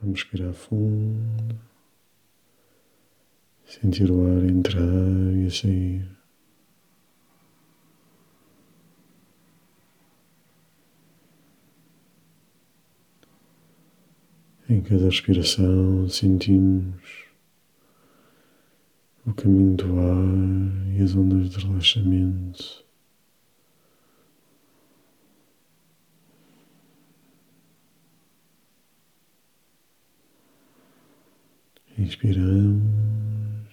Vamos respirar fundo, sentir o ar entrar e sair. Em cada respiração sentimos o caminho do ar e as ondas de relaxamento. Inspiramos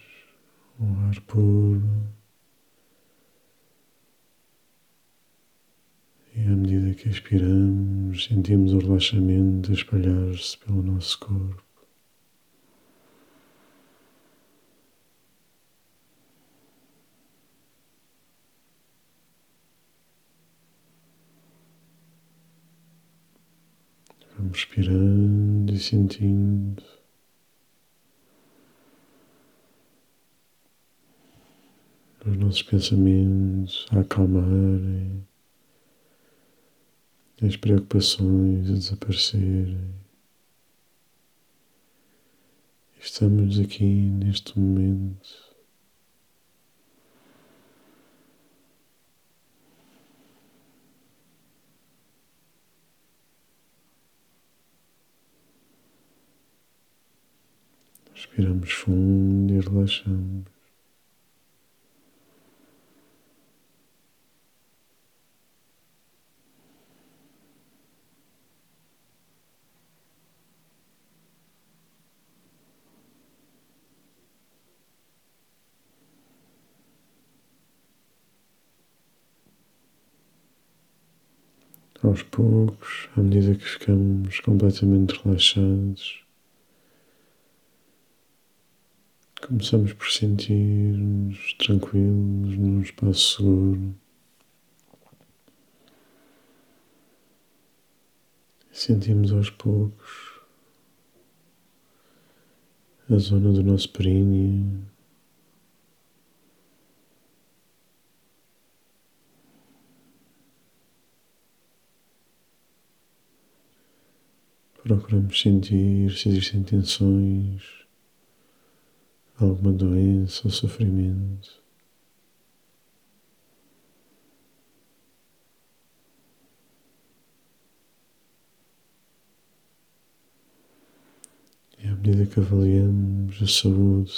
o ar puro e à medida que expiramos sentimos o relaxamento espalhar-se pelo nosso corpo. Vamos respirando e sentindo os nossos pensamentos a acalmarem, as preocupações a desaparecerem. Estamos aqui neste momento. Respiramos fundo e relaxamos. Aos poucos, à medida que ficamos completamente relaxados, começamos por sentir-nos tranquilos num espaço seguro. Sentimos aos poucos a zona do nosso períneo Procuramos sentir se existem tensões, alguma doença ou sofrimento. E à medida que avaliamos a saúde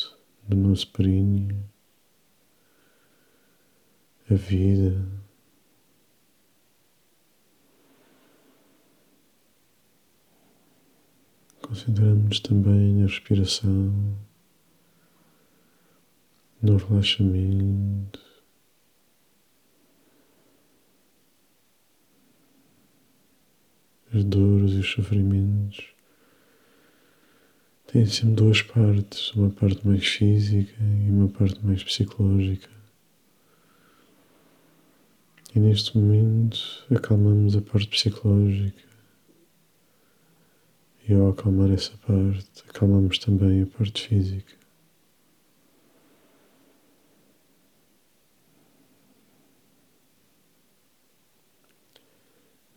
do nosso períneo, a vida, Concentramos-nos também na respiração, no relaxamento. As dores e os sofrimentos têm sempre duas partes, uma parte mais física e uma parte mais psicológica. E neste momento acalmamos a parte psicológica e ao acalmar essa parte, acalmamos também a parte física.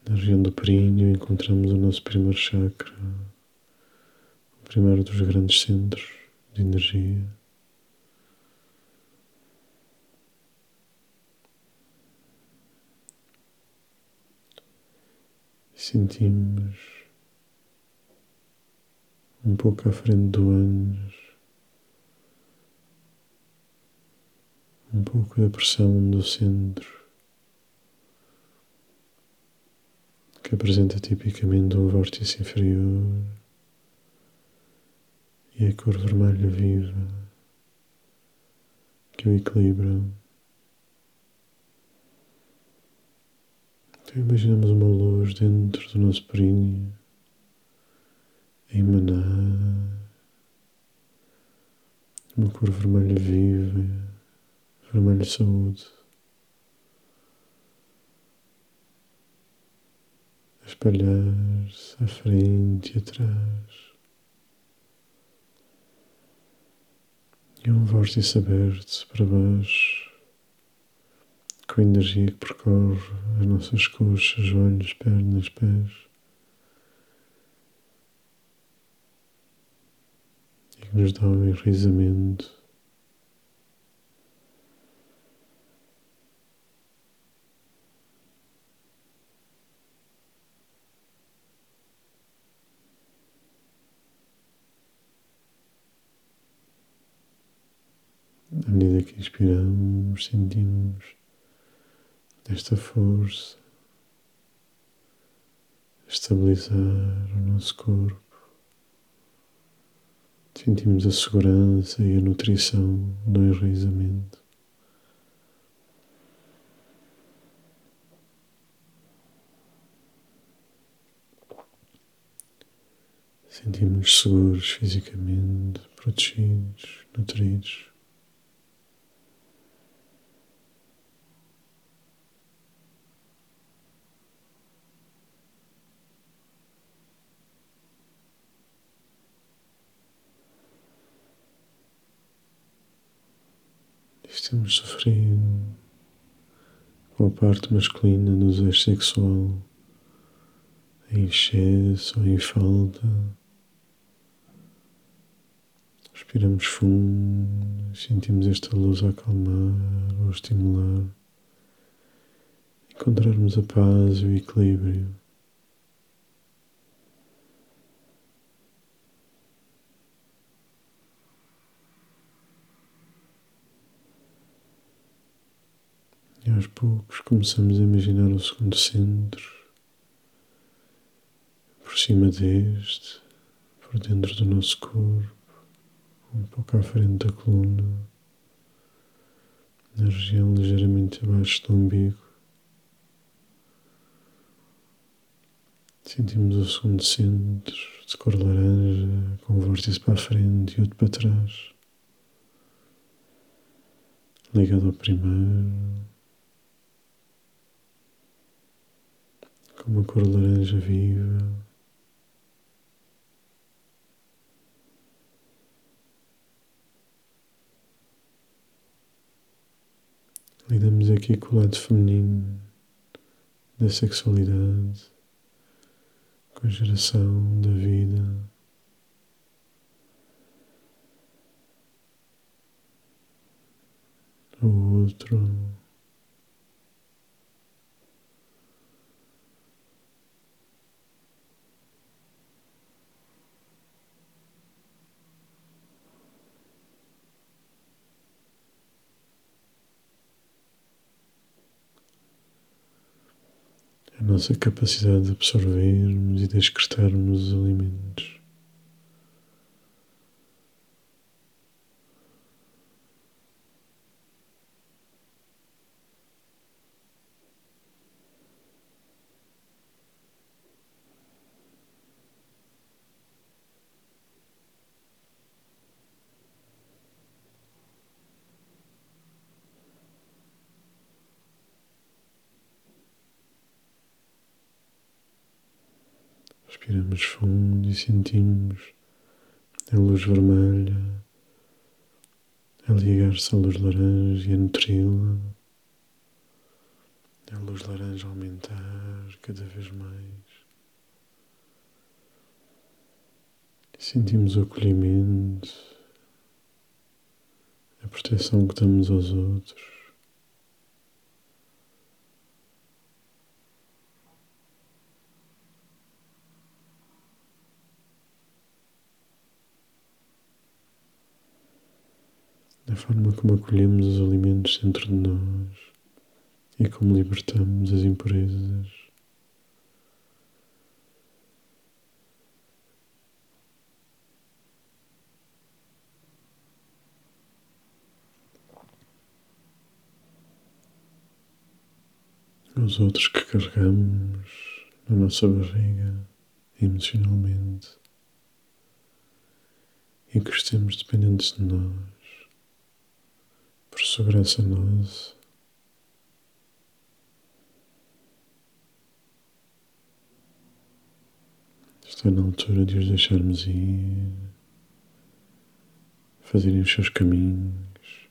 Na região do períneo encontramos o nosso primeiro chakra, o primeiro dos grandes centros de energia. Sentimos um pouco à frente do ânus, um pouco da pressão do centro, que apresenta tipicamente um vórtice inferior. E a cor vermelha viva. Que o equilibra. Então imaginamos uma luz dentro do nosso períneo emanar uma cor vermelha viva, vermelha saúde, espalhar-se à frente e atrás. E um vórtice aberto para baixo, com a energia que percorre as nossas coxas, joelhos, pernas, pés. Nos dá o enraizamento. À medida que inspiramos, sentimos esta força estabilizar o nosso corpo. Sentimos a segurança e a nutrição do enraizamento. Sentimos seguros fisicamente, protegidos, nutridos. Estamos sofrendo com a parte masculina do desejo sexual em excesso ou em falta. Respiramos fundo, sentimos esta luz a acalmar ou estimular, encontrarmos a paz e o equilíbrio. E aos poucos começamos a imaginar o segundo centro, por cima deste, por dentro do nosso corpo, um pouco à frente da coluna, na região ligeiramente abaixo do umbigo. Sentimos o segundo centro de cor laranja, com um vórtice para a frente e outro para trás, ligado ao primeiro. Com uma cor laranja viva. Lidamos aqui com o lado feminino da sexualidade, com a geração da vida. O outro. A nossa capacidade de absorvermos e de excretarmos os alimentos. Respiramos fundo e sentimos a luz vermelha a ligar-se à luz laranja e a nutri-la. A luz laranja a aumentar cada vez mais. Sentimos o acolhimento, a proteção que damos aos outros. Da forma como acolhemos os alimentos dentro de nós e como libertamos as impurezas. Os outros que carregamos na nossa barriga emocionalmente e que estemos dependentes de nós por nossa. Está na altura de os deixarmos ir, fazerem os seus caminhos.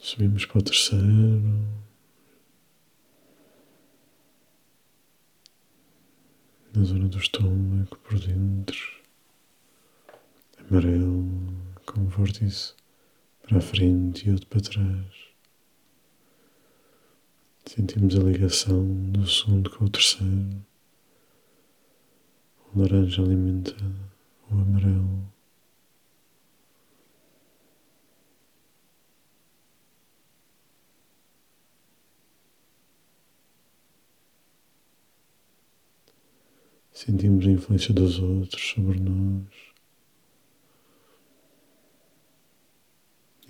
Subimos para o terceiro. Zona do estômago, por dentro. Amarelo, com vórtice para a frente e outro para trás. Sentimos a ligação do segundo com o terceiro. O laranja alimenta o amarelo. Sentimos a influência dos outros sobre nós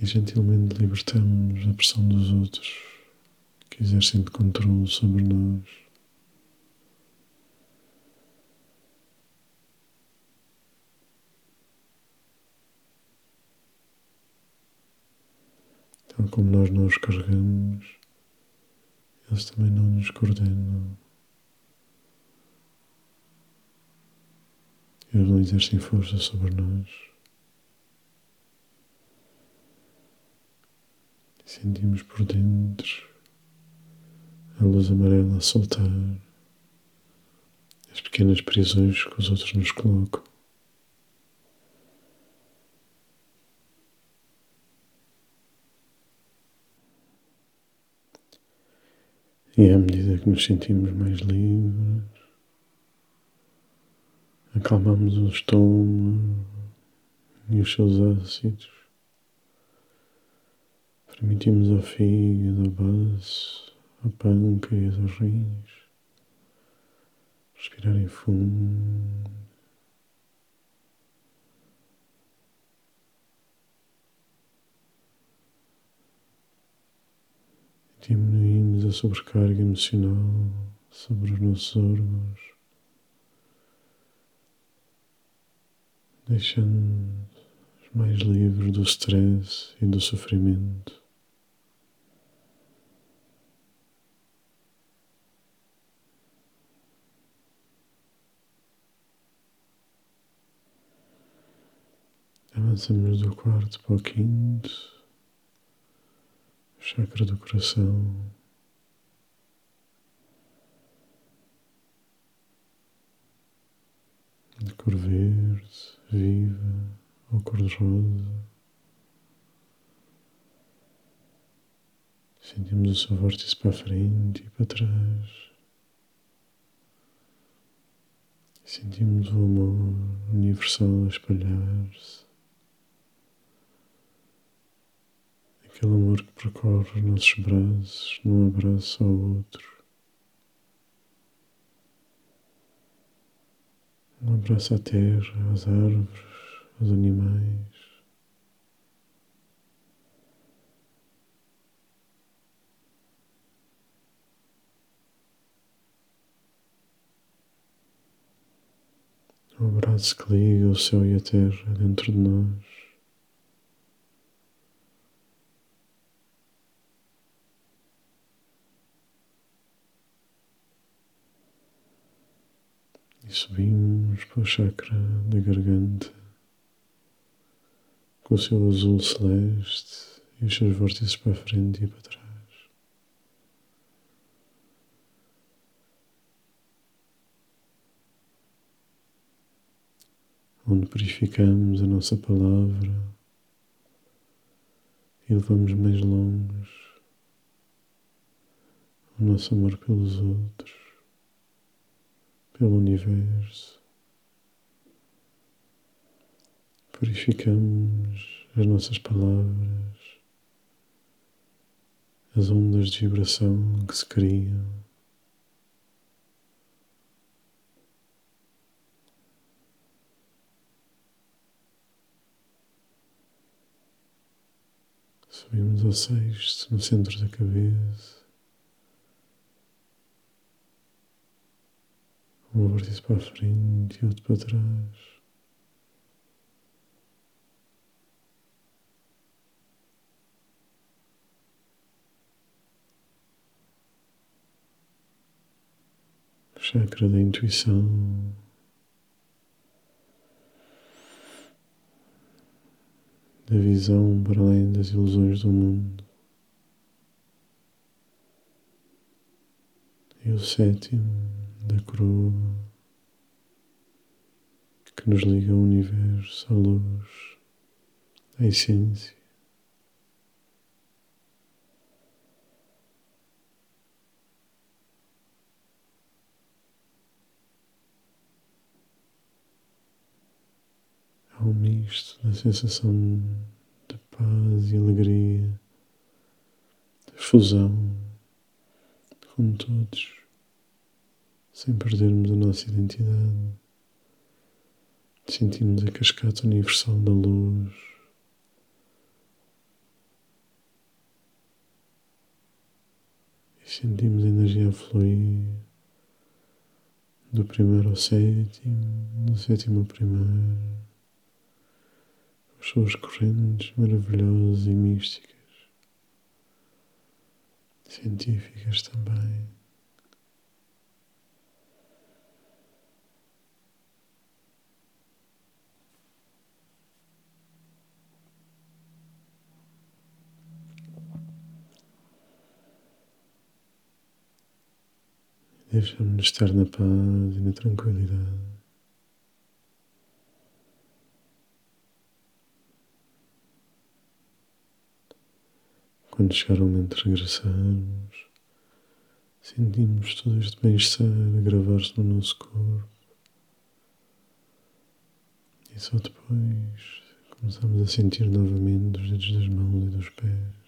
e gentilmente libertamos a pressão dos outros que exercem de controle sobre nós. Tal como nós não os carregamos, eles também não nos coordenam. Eles não exercem força sobre nós. Sentimos por dentro a luz amarela a soltar as pequenas prisões que os outros nos colocam. E à medida que nos sentimos mais livres, acalmamos o estômago e os seus ácidos. Permitimos ao fígado, ao baço, ao pâncreas, aos rins respirarem fundo. Diminuímos a sobrecarga emocional sobre os nossos órgãos. Deixando-nos mais livres do stress e do sofrimento. Avançamos do quarto para o quinto, chakra do coração. Cor verde, viva ou cor-de-rosa. Sentimos o seu vórtice para frente e para trás. Sentimos o amor universal a espalhar-se. Aquele amor que percorre os nossos braços num abraço ao outro. Abraço à terra, às árvores, aos animais. Um abraço que liga o céu e a terra dentro de nós. E subimos para o chakra da garganta, com o seu azul celeste e os seus vórtices para frente e para trás. Onde purificamos a nossa palavra e levamos mais longe o nosso amor pelos outros pelo universo. Purificamos as nossas palavras, as ondas de vibração que se criam. Subimos ao sexto, no centro da cabeça. um vértice para a frente e outro para trás. Chakra da intuição. Da visão para além das ilusões do mundo. E o sétimo da coroa que nos liga ao universo, à luz, à essência. Um misto da sensação de paz e alegria, de fusão com todos, sem perdermos a nossa identidade. Sentimos a cascata universal da luz. E sentimos a energia a fluir do primeiro ao sétimo, do sétimo ao primeiro, as suas correntes maravilhosas e místicas, científicas também. Deixa-me estar na paz e na tranquilidade. Quando chegar o momento de regressarmos, sentimos todo este bem-estar a gravar-se no nosso corpo. E só depois começamos a sentir novamente os dedos das mãos e dos pés.